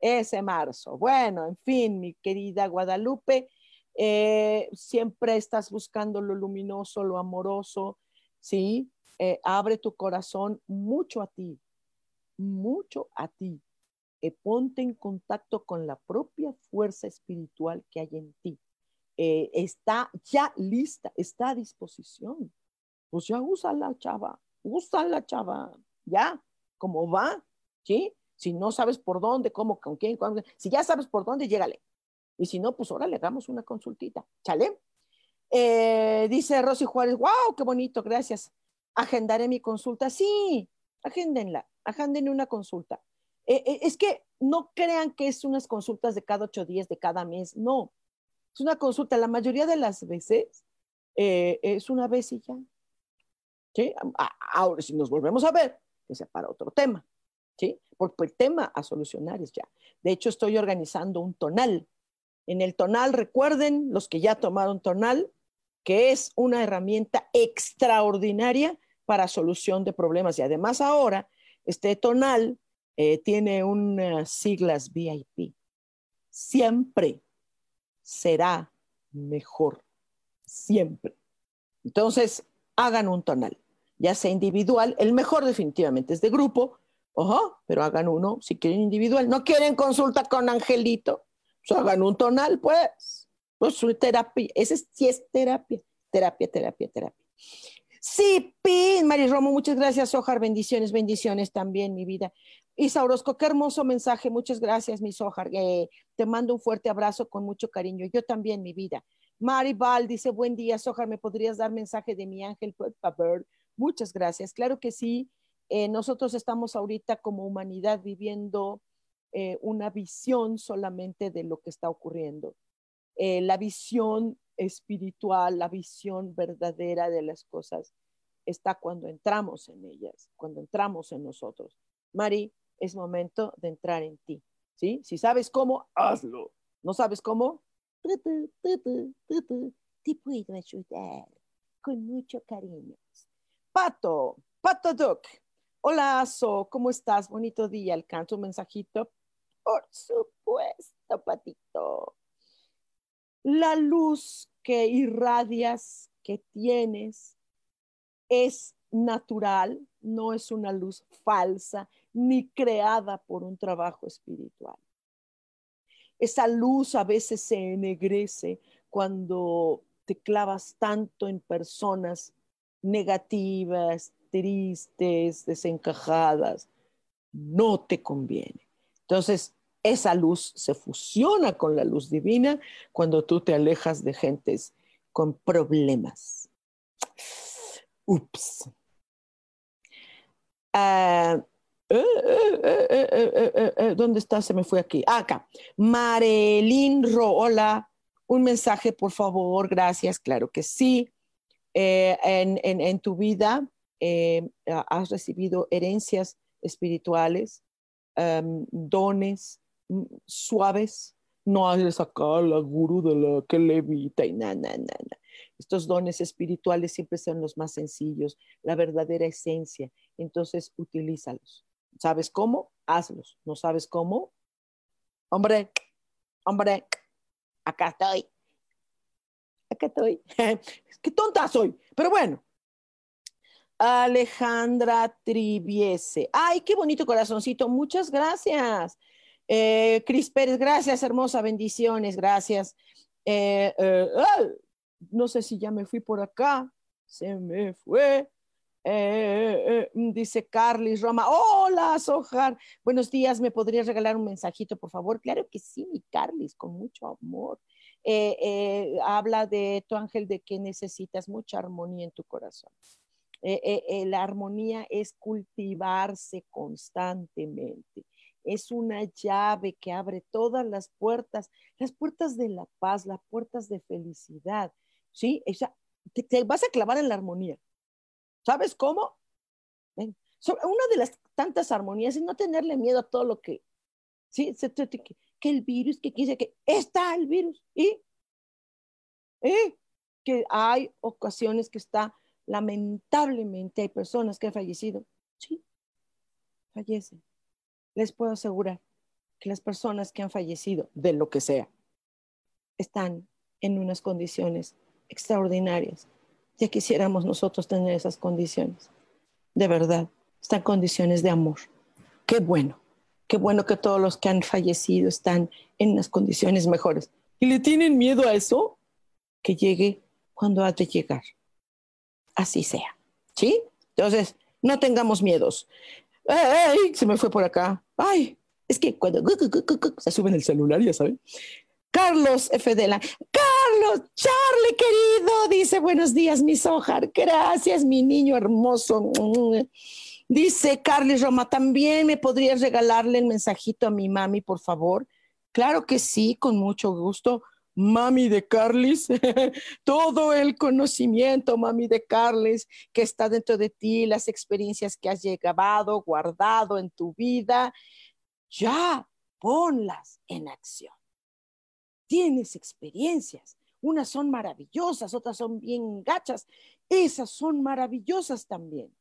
ese marzo. Bueno, en fin, mi querida Guadalupe, eh, siempre estás buscando lo luminoso, lo amoroso, ¿sí? Eh, abre tu corazón mucho a ti, mucho a ti eh, ponte en contacto con la propia fuerza espiritual que hay en ti. Eh, está ya lista, está a disposición. Pues ya usa la chava, usa la chava, ya, como va, ¿sí? Si no sabes por dónde, cómo, con quién, si ya sabes por dónde, llégale. Y si no, pues ahora le damos una consultita, ¿chale? Eh, dice Rosy Juárez, wow, qué bonito, gracias. Agendaré mi consulta. Sí, agéndenla, agenden una consulta. Eh, eh, es que no crean que es unas consultas de cada ocho días, de cada mes, no. Es una consulta, la mayoría de las veces es una vez y ya. ¿Sí? Ahora, si nos volvemos a ver, que sea para otro tema. ¿Sí? Porque el tema a solucionar es ya. De hecho, estoy organizando un tonal En el tonal, recuerden, los que ya tomaron tonal, que es una herramienta extraordinaria para solución de problemas. Y además ahora, este tonal eh, tiene unas siglas VIP. Siempre será mejor. Siempre. Entonces, hagan un tonal, ya sea individual. El mejor definitivamente es de grupo, pero hagan uno si quieren individual. No quieren consulta con Angelito, pues hagan un tonal, pues. Pues su terapia, ese sí es terapia, terapia, terapia, terapia. Sí, Pin, Mari Romo, muchas gracias, Ojar, bendiciones, bendiciones también, mi vida. Isa Orozco, qué hermoso mensaje, muchas gracias, mi Sojar. Eh, te mando un fuerte abrazo con mucho cariño. Yo también, mi vida. Mari Val dice, buen día, Sojar, ¿me podrías dar mensaje de mi ángel, por favor? Muchas gracias. Claro que sí. Eh, nosotros estamos ahorita como humanidad viviendo eh, una visión solamente de lo que está ocurriendo. la visión espiritual, la visión verdadera de las cosas está cuando entramos en ellas, cuando entramos en nosotros. Mari, es momento de entrar en ti, ¿sí? Si sabes cómo, hazlo. ¿No sabes cómo? Te puedo ayudar con mucho cariño. Pato, Pato Duck. Hola, So, ¿cómo estás? Bonito día. ¿Alcanzo un mensajito? Por supuesto, Patito. La luz que irradias, que tienes, es natural, no es una luz falsa ni creada por un trabajo espiritual. Esa luz a veces se ennegrece cuando te clavas tanto en personas negativas, tristes, desencajadas. No te conviene. Entonces, esa luz se fusiona con la luz divina cuando tú te alejas de gentes con problemas. Ups. ¿Dónde está? Se me fue aquí. acá. Marelín Ro, hola. Un mensaje, por favor. Gracias. Claro que sí. en, tu vida has recibido herencias espirituales, dones, suaves, no eres acá la gurú de la que levita y na, na, na, Estos dones espirituales siempre son los más sencillos, la verdadera esencia. Entonces, utilízalos. ¿Sabes cómo? Hazlos. ¿No sabes cómo? Hombre, hombre, acá estoy. Acá estoy. Qué tonta soy. Pero bueno. Alejandra Triviese. Ay, qué bonito corazoncito. Muchas gracias. Eh, Cris Pérez, gracias, hermosa, bendiciones, gracias. Eh, eh, no sé si ya me fui por acá, se me fue. dice Carlis Roma, hola Sojar, buenos días, ¿me podrías regalar un mensajito, por favor? Claro que sí, mi Carlis, con mucho amor. habla de tu ángel de que necesitas mucha armonía en tu corazón. La armonía es cultivarse constantemente es una llave que abre todas las puertas, las puertas de la paz, las puertas de felicidad, ¿sí? te, vas a clavar en la armonía. ¿Sabes cómo? una de las tantas armonías es no tenerle miedo a todo lo que, ¿sí? Que, el virus, que dice que está el virus, y que hay ocasiones que está, lamentablemente hay personas que han fallecido, sí, fallecen les puedo asegurar que las personas que han fallecido de lo que sea están en unas condiciones extraordinarias. Ya quisiéramos nosotros tener esas condiciones. De verdad, están condiciones de amor. Qué bueno, qué bueno que todos los que han fallecido están en unas condiciones mejores. ¿Y le tienen miedo a eso? Que llegue cuando ha de llegar. Así sea. ¿Sí? Entonces, no tengamos miedos. ¡Ay! Se me fue por acá. ¡Ay! Es que cuando se sube en el celular, ya saben. Carlos F. Carlos, Charlie querido, dice buenos días, mi Sojar. Gracias, mi niño hermoso. Dice Carlos Roma, también me podrías regalarle el mensajito a mi mami, por favor. Claro que sí, con mucho gusto mami de Carlis, todo el conocimiento, mami de Carlis, que está dentro de ti, las experiencias que has llegado, guardado en tu vida, ya ponlas en acción. tienes experiencias. Unas son maravillosas, otras son bien gachas. Esas son maravillosas también.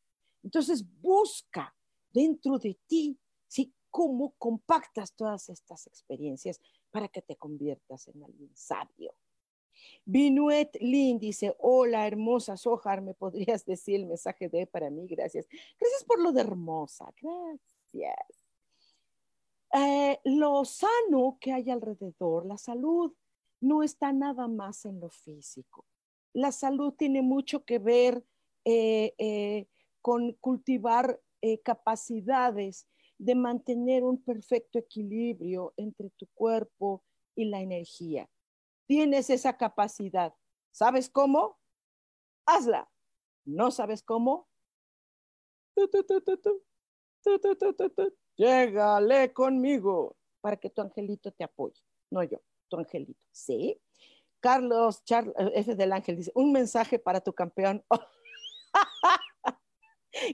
Entonces busca dentro de ti, ¿sí? ¿Cómo compactas todas estas experiencias para que te conviertas en alguien sabio? Binuet Lin dice, hola hermosa Sojar, ¿me podrías decir el mensaje de para mí? Gracias. Gracias por lo de hermosa, gracias. Eh, lo sano que hay alrededor, la salud, no está nada más en lo físico. La salud tiene mucho que ver eh, eh, con cultivar capacidades de mantener un perfecto equilibrio entre tu cuerpo y la energía. Tienes esa capacidad. ¿Sabes cómo? Hazla. ¿No sabes cómo? Llégale conmigo para que tu angelito te apoye, no yo, tu angelito. ¿Sí? Carlos Charles, eh, F del Ángel dice, un mensaje para tu campeón.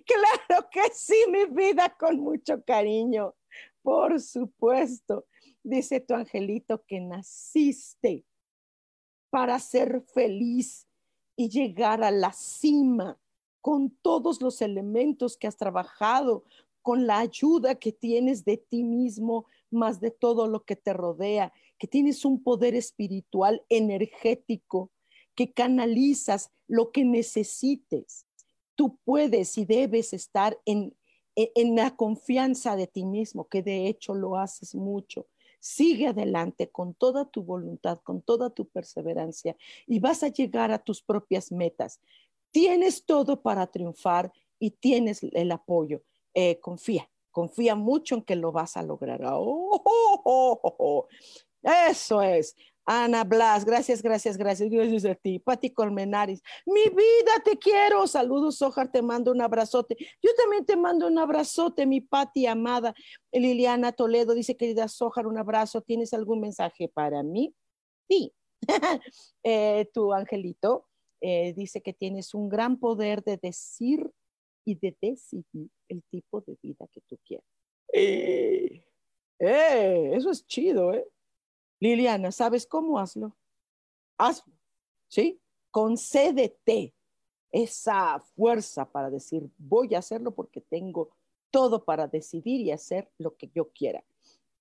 claro que sí, mi vida, con mucho cariño. Por supuesto, dice tu angelito que naciste para ser feliz y llegar a la cima con todos los elementos que has trabajado, con la ayuda que tienes de ti mismo, más de todo lo que te rodea, que tienes un poder espiritual energético, que canalizas lo que necesites. Tú puedes y debes estar en, en, la confianza de ti mismo, que de hecho lo haces mucho. Sigue adelante con toda tu voluntad, con toda tu perseverancia y vas a llegar a tus propias metas. Tienes todo para triunfar y tienes el apoyo. Eh, confía, confía mucho en que lo vas a lograr. Oh, oh, oh, Eso es. Ana Blas, gracias, gracias, gracias, gracias a ti. Pati Colmenares, mi vida, te quiero. Saludos, Ojar, te mando un abrazote. Yo también te mando un abrazote, mi Pati amada. Liliana Toledo dice, querida Sojar, un abrazo. ¿Tienes algún mensaje para mí? Sí. Eh, tu angelito eh, dice que tienes un gran poder de decir y de decidir el tipo de vida que tú quieres. Eh, eh, eso es chido, ¿eh? Liliana, ¿sabes cómo hazlo? Hazlo, ¿sí? Concédete esa fuerza para decir, voy a hacerlo porque tengo todo para decidir y hacer lo que yo quiera.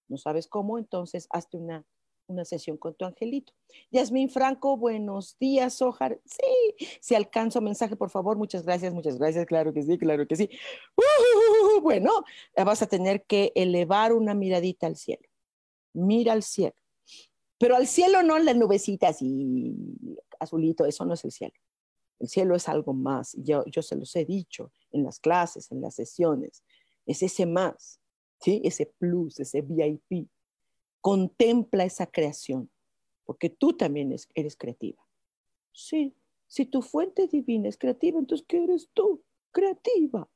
¿No sabes cómo? Entonces, hazte una una sesión con tu angelito. Yasmín Franco, buenos días, Ojar. Sí, si alcanzo mensaje, por favor, muchas gracias, muchas gracias, claro que sí, claro que sí. Uh, bueno, vas a tener que elevar una miradita al cielo. Mira al cielo. Pero al cielo no las nubecitas y azulito, eso no es el cielo. El cielo es algo más. Yo, yo se los he dicho en las clases, en las sesiones. Es ese más, ¿sí? Ese plus, ese VIP contempla esa creación, porque tú también eres creativa. Sí, si tu fuente divina es creativa, entonces ¿qué eres tú? Creativa.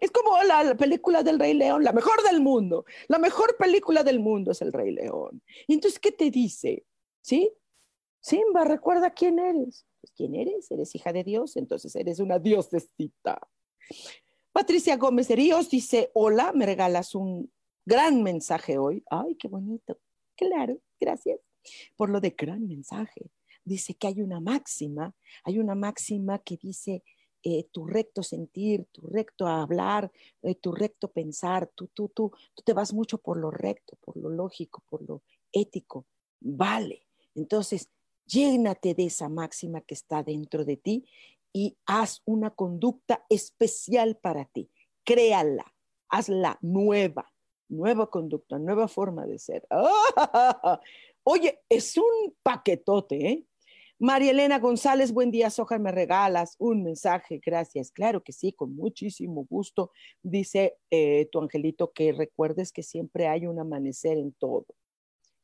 Es como la, película del Rey León, la mejor del mundo. La mejor película del mundo es el Rey León. Y entonces, ¿qué te dice? ¿Sí? Simba, recuerda quién eres. Pues, ¿Quién eres? Eres hija de Dios, entonces eres una diosecita. Patricia Gómez Ríos dice, hola, me regalas un gran mensaje hoy. Ay, qué bonito. Claro, gracias por lo de gran mensaje. Dice que hay una máxima, hay una máxima que dice eh, tu recto sentir, tu recto hablar, eh, tu recto pensar, tú, tú, tú, tú te vas mucho por lo recto, por lo lógico, por lo ético. Vale. Entonces, llénate de esa máxima que está dentro de ti y haz una conducta especial para ti. Créala, hazla nueva, nueva conducta, nueva forma de ser. Oye, es un paquetote, ¿eh? María Elena González, buen día, Soja, me regalas un mensaje, gracias. Claro que sí, con muchísimo gusto. Dice eh, tu angelito que recuerdes que siempre hay un amanecer en todo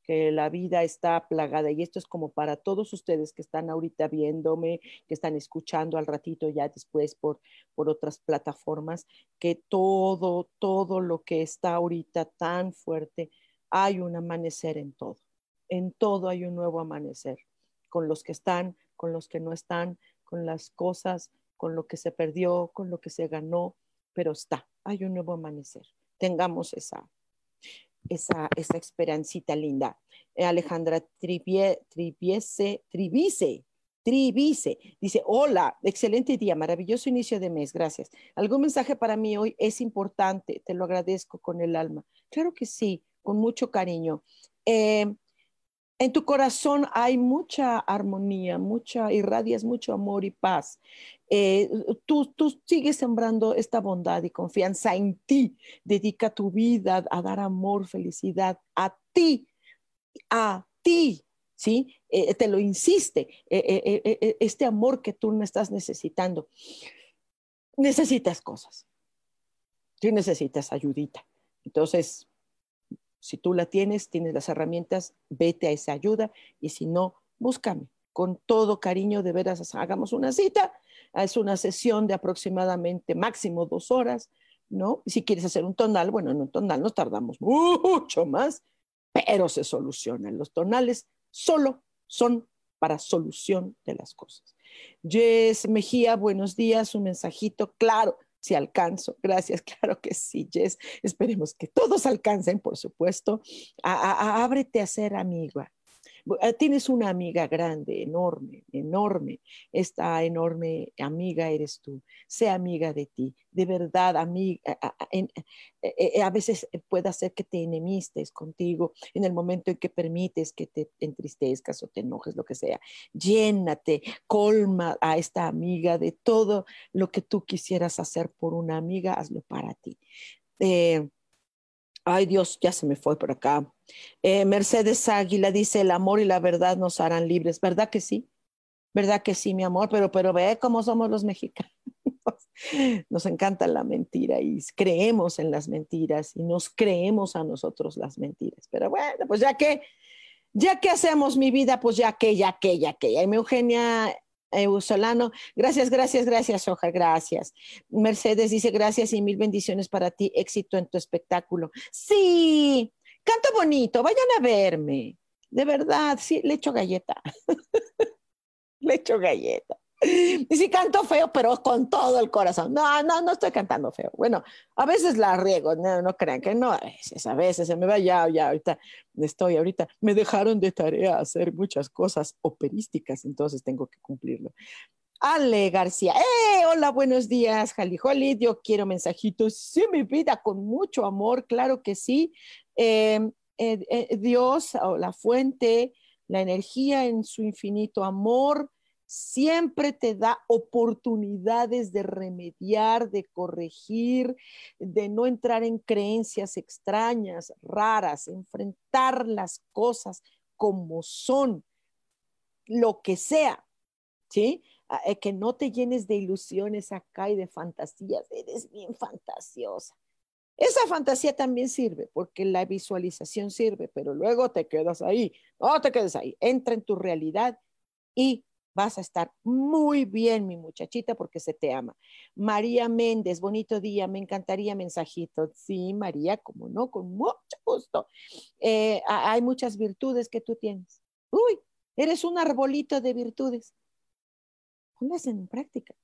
que la vida está plagada y esto es como para todos ustedes que están ahorita viéndome, que están escuchando al ratito ya después por, por otras plataformas, que todo, todo lo que está ahorita tan fuerte, hay un amanecer en todo, en todo hay un nuevo amanecer, con los que están, con los que no están, con las cosas, con lo que se perdió, con lo que se ganó, pero está, hay un nuevo amanecer. Tengamos esa, esa, esa esperancita linda. Eh, Alejandra Triviese, Trivice, Trivice, dice, hola, excelente día, maravilloso inicio de mes, gracias. ¿Algún mensaje para mí hoy es importante? Te lo agradezco con el alma. Claro que sí, con mucho cariño. Eh, en tu corazón hay mucha armonía, mucha, irradias mucho amor y paz. Eh, tú, tú sigues sembrando esta bondad y confianza en ti. Dedica tu vida a dar amor, felicidad a ti, a ti, ¿sí? Eh, te lo insiste, eh, este amor que tú no estás necesitando. Necesitas cosas. Tú necesitas ayudita. Entonces, si tú la tienes, tienes las herramientas, vete a esa ayuda y si no, búscame. Con todo cariño, de veras, hagamos una cita. Es una sesión de aproximadamente máximo dos horas, ¿no? Si quieres hacer un tonal, bueno, en un tonal nos tardamos mucho más, pero se solucionan. Los tonales solo son para solución de las cosas. Jess Mejía, buenos días, un mensajito claro si alcanzo. Gracias, claro que sí, Jess. Esperemos que todos alcancen, por supuesto. ábrete a ser amiga. Eh, tienes una amiga grande, enorme, enorme. Esta enorme amiga eres tú. Sé amiga de ti. De verdad, amiga. Eh, eh, a, veces puede hacer que te enemistes contigo en el momento en que permites que te entristezcas o te enojes, lo que sea. Llénate, colma a esta amiga de todo lo que tú quisieras hacer por una amiga, hazlo para ti. Ay Dios, ya se me fue por acá. Eh, Mercedes Águila dice, el amor y la verdad nos harán libres. ¿Verdad que sí? ¿Verdad que sí, mi amor? Pero, pero ve cómo somos los mexicanos. Nos encanta la mentira y creemos en las mentiras y nos creemos a nosotros las mentiras. Pero bueno, pues ya que, ya que hacemos mi vida, pues ya que, ya que, ya que. Y mi Eugenia Solano, gracias, gracias, gracias, Oja, gracias. Mercedes dice, gracias y mil bendiciones para ti, éxito en tu espectáculo. Sí, canto bonito, vayan a verme. De verdad, sí, le echo galleta. le echo galleta. Y si canto feo, pero con todo el corazón. No, no, no estoy cantando feo. Bueno, a veces la riego, no, no crean que no, a veces, a veces se me va ya, ya, ahorita estoy, ahorita me dejaron de tarea hacer muchas cosas operísticas, entonces tengo que cumplirlo. Ale García, ¡eh! Hola, buenos días, Jali Holly. Yo quiero mensajitos. Sí, mi vida, con mucho amor, claro que sí. Em, eh, eh, Dios, o la fuente, la energía en su infinito amor, siempre te da oportunidades de remediar, de corregir, de no entrar en creencias extrañas, raras, enfrentar las cosas como son, lo que sea, ¿sí? Ah, eh, que no te llenes de ilusiones acá y de fantasías, eres bien fantasiosa. Esa fantasía también sirve porque la visualización sirve, pero luego te quedas ahí, no te quedes ahí, entra en tu realidad y vas a estar muy bien, mi muchachita, porque se te ama. María Méndez, bonito día, me encantaría mensajito. Sí, María, como no, con mucho gusto. Eh, hay muchas virtudes que tú tienes. Uy, eres un arbolito de virtudes. Ponlas en práctica.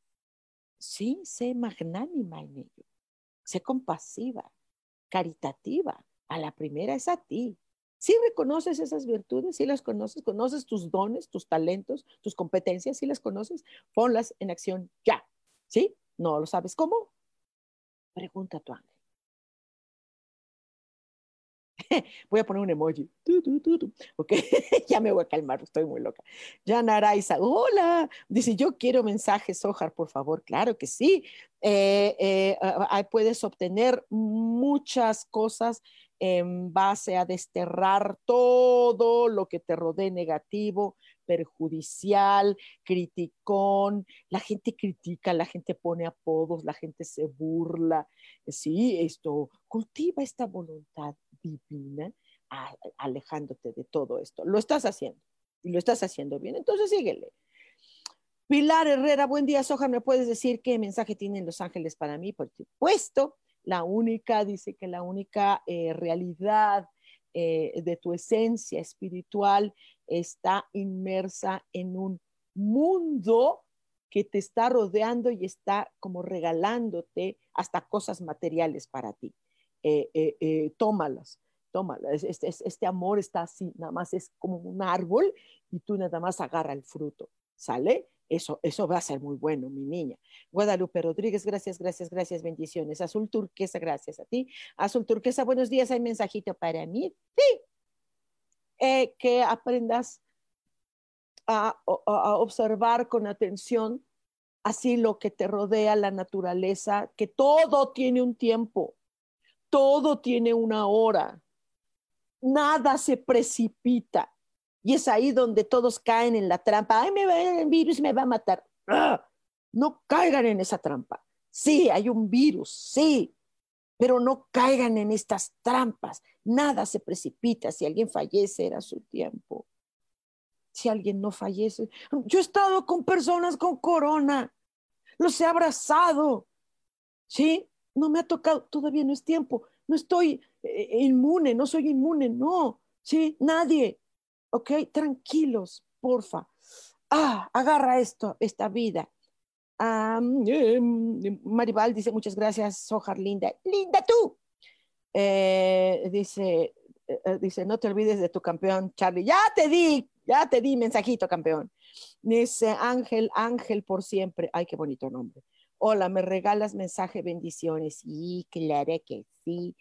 Sí, sé magnánima en ello. Sé compasiva, caritativa. A la primera es a ti. Si reconoces esas virtudes, si las conoces, conoces tus dones, tus talentos, tus competencias, si las conoces, ponlas en acción ya. ¿Sí? ¿No lo sabes cómo? Pregunta a tu ángel. voy a poner un emoji. ok, ya me voy a calmar, estoy muy loca. Ya Naraiza, hola. Dice, yo quiero mensajes, Ojar, por favor. Claro que sí. Eh, eh, puedes obtener muchas cosas en base a desterrar todo lo que te rodee negativo, perjudicial, criticón. La gente critica, la gente pone apodos, la gente se burla. Sí, esto cultiva esta voluntad divina alejándote de todo esto. Lo estás haciendo y lo estás haciendo bien, entonces síguele. Pilar Herrera, buen día, Soja. ¿Me puedes decir qué mensaje tienen los ángeles para mí? Por supuesto, la única, dice que la única eh, realidad eh, de tu esencia espiritual está inmersa en un mundo que te está rodeando y está como regalándote hasta cosas materiales para ti. Eh, tómalas. tómala. Este, este, amor está así, nada más es como un árbol y tú nada más agarra el fruto, ¿sale? Eso, eso va a ser muy bueno, mi niña. Guadalupe Rodríguez, gracias, gracias, gracias, bendiciones. Azul Turquesa, gracias a ti. Azul Turquesa, buenos días, hay mensajito para mí. Sí. Eh, que aprendas a, a observar con atención así lo que te rodea, la naturaleza, que todo tiene un tiempo, todo tiene una hora nada se precipita. Y es ahí donde todos caen en la trampa. Ay, me va, el virus me va a matar. ¡Ah! No caigan en esa trampa. Sí, hay un virus, sí, pero no caigan en estas trampas. Nada se precipita. Si alguien fallece, era su tiempo. Si alguien no fallece. Yo he estado con personas con corona. Los he abrazado. Sí, no me ha tocado, todavía no es tiempo no estoy eh, inmune, no soy inmune, no, sí, nadie. ¿Ok? Tranquilos, porfa. Ah, agarra esto, esta vida. Em, Maribal dice, muchas gracias, Sojar, linda. Linda tú. Eh, dice, eh, dice, no te olvides de tu campeón, Charlie. Ya te di, ya te di mensajito, campeón. Dice, Ángel, Ángel por siempre. Ay, qué bonito nombre. Hola, ¿me regalas mensaje bendiciones? Sí, claro que sí.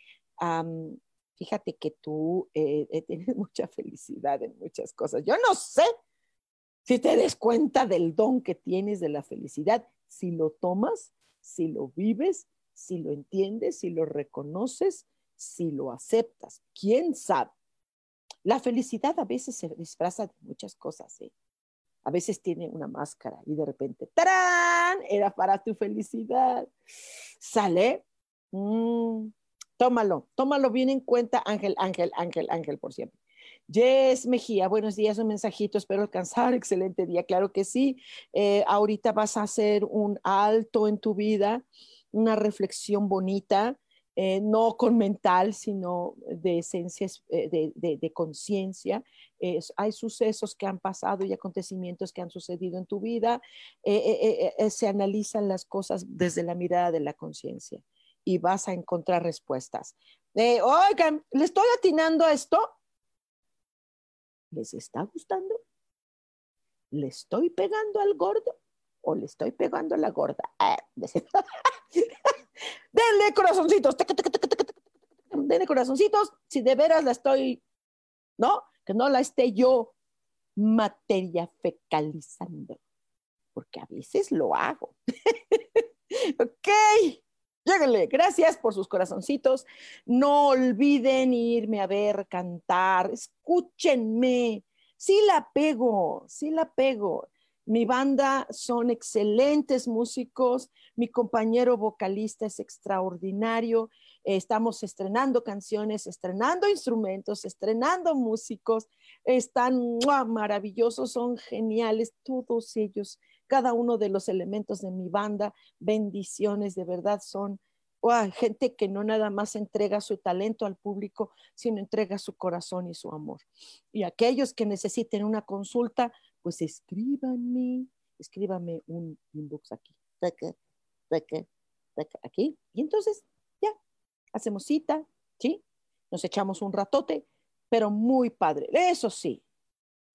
Fíjate que tú eh, eh, tienes mucha felicidad en muchas cosas. Yo no sé si te des cuenta del don que tienes de la felicidad, si lo tomas, si lo vives, si lo entiendes, si lo reconoces, si lo aceptas. ¿Quién sabe? La felicidad a veces se disfraza de muchas cosas. ¿eh? a veces tiene una máscara y de repente, ¡tarán! Era para tu felicidad. Sale, mm, tómalo, tómalo bien en cuenta, Ángel, Ángel, Ángel, Ángel, por siempre. Jess Mejía, buenos días, un mensajito, espero alcanzar, excelente día, claro que sí. Eh, ahorita vas a hacer un alto en tu vida, una reflexión bonita, eh, no con mental, sino de esencia, eh, de, conciencia. hay sucesos que han pasado y acontecimientos que han sucedido en tu vida. Eh, se analizan las cosas desde la mirada de la conciencia y vas a encontrar respuestas. oigan, ¿le estoy atinando a esto? ¿Les está gustando? ¿Le estoy pegando al gordo o le estoy pegando a la gorda? Ah, denle corazoncitos, denle corazoncitos, si de veras la estoy, ¿no? Que no la esté yo materia fecalizando, porque a veces lo hago. ok, lléguenle, gracias por sus corazoncitos. No olviden irme a ver cantar, escúchenme. Sí la pego, sí la pego. Mi banda son excelentes músicos, mi compañero vocalista es extraordinario, estamos estrenando canciones, estrenando instrumentos, estrenando músicos, están maravillosos, son geniales todos ellos, cada uno de los elementos de mi banda, bendiciones, de verdad son gente que no nada más entrega su talento al público, sino entrega su corazón y su amor. Y aquellos que necesiten una consulta, pues escríbanme, escríbame un inbox aquí, aquí, y entonces ya, hacemos cita, ¿sí? Nos echamos un ratote, pero muy padre. Eso sí,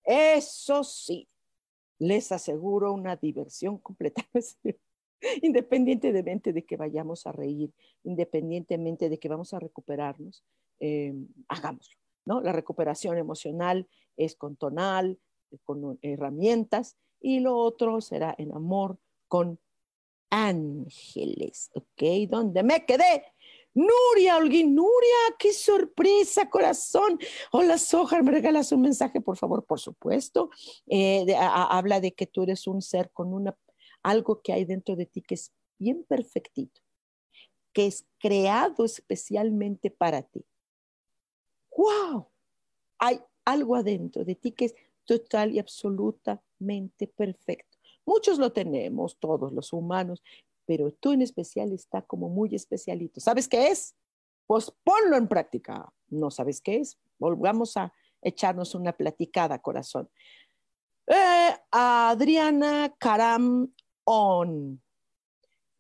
eso sí, les aseguro una diversión completa, independientemente de que vayamos a reír, independientemente de que vamos a recuperarnos, eh, hagámoslo, ¿no? La recuperación emocional es con tonal, con herramientas y lo otro será en amor con ángeles, ¿ok? ¿Dónde me quedé? Nuria, Olguín, Nuria, qué sorpresa, corazón. Hola, Sojar, me regalas un mensaje, por favor, por supuesto. Eh, habla de que tú eres un ser con una, algo que hay dentro de ti que es bien perfectito, que es creado especialmente para ti. ¡Wow! Hay algo adentro de ti que es total y absolutamente perfecto. Muchos lo tenemos, todos los humanos, pero tú en especial está como muy especialito. ¿Sabes qué es? Pues ponlo en práctica. ¿No sabes qué es? Volvamos a echarnos una platicada, corazón. Eh, Adriana Caram On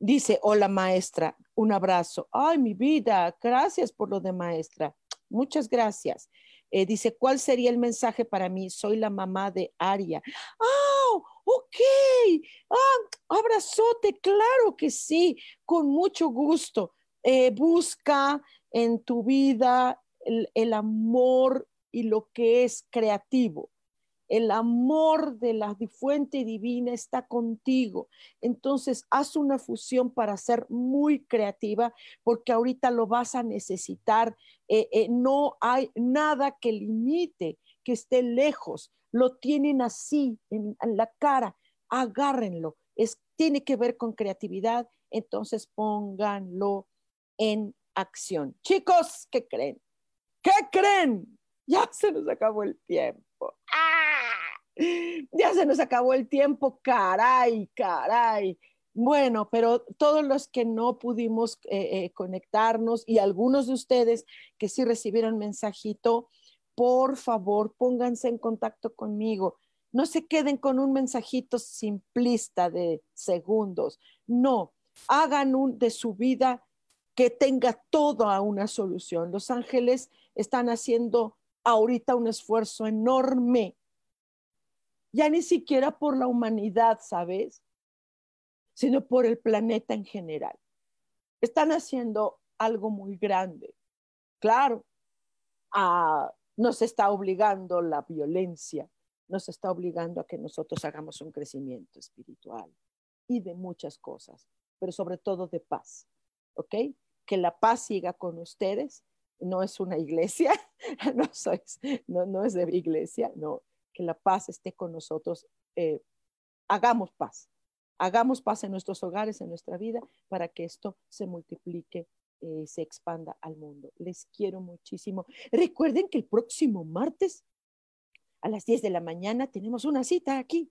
dice, hola maestra, un abrazo. Ay, mi vida, gracias por lo de maestra. Muchas gracias. Eh, dice, ¿cuál sería el mensaje para mí? Soy la mamá de Aria. ¡Oh! Ok. Ah, abrazote, claro que sí, con mucho gusto. Eh, busca en tu vida el amor y lo que es creativo el amor de la fuente divina está contigo. Entonces, haz una fusión para ser muy creativa porque ahorita lo vas a necesitar. Eh, eh, no hay nada que limite, que esté lejos. Lo tienen así en, la cara. Agárrenlo. Es, tiene que ver con creatividad. Entonces, pónganlo en acción. Chicos, ¿qué creen? ¿Qué creen? Ya se nos acabó el tiempo. ¡Ah! Ya se nos acabó el tiempo, caray, caray. Bueno, pero todos los que no pudimos eh, eh, conectarnos y algunos de ustedes que sí recibieron mensajito, por favor, pónganse en contacto conmigo. No se queden con un mensajito simplista de segundos. No, hagan un de su vida que tenga toda una solución. Los ángeles están haciendo ahorita un esfuerzo enorme, ya ni siquiera por la humanidad, ¿sabes? Sino por el planeta en general. Están haciendo algo muy grande. Claro, nos está obligando la violencia, nos está obligando a que nosotros hagamos un crecimiento espiritual y de muchas cosas, pero sobre todo de paz, ¿ok? Que la paz siga con ustedes no es una iglesia, no, no, no, es de iglesia, no, que la paz esté con nosotros. Eh, hagamos paz, hagamos paz en nuestros hogares, en nuestra vida, para que esto se multiplique eh, se expanda al mundo. Les quiero muchísimo. Recuerden que el próximo martes a las 10 de la mañana tenemos una cita aquí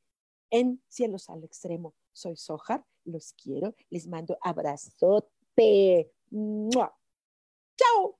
en Cielos al Extremo. Soy Sojar, los quiero, les mando abrazote. ¡Chao!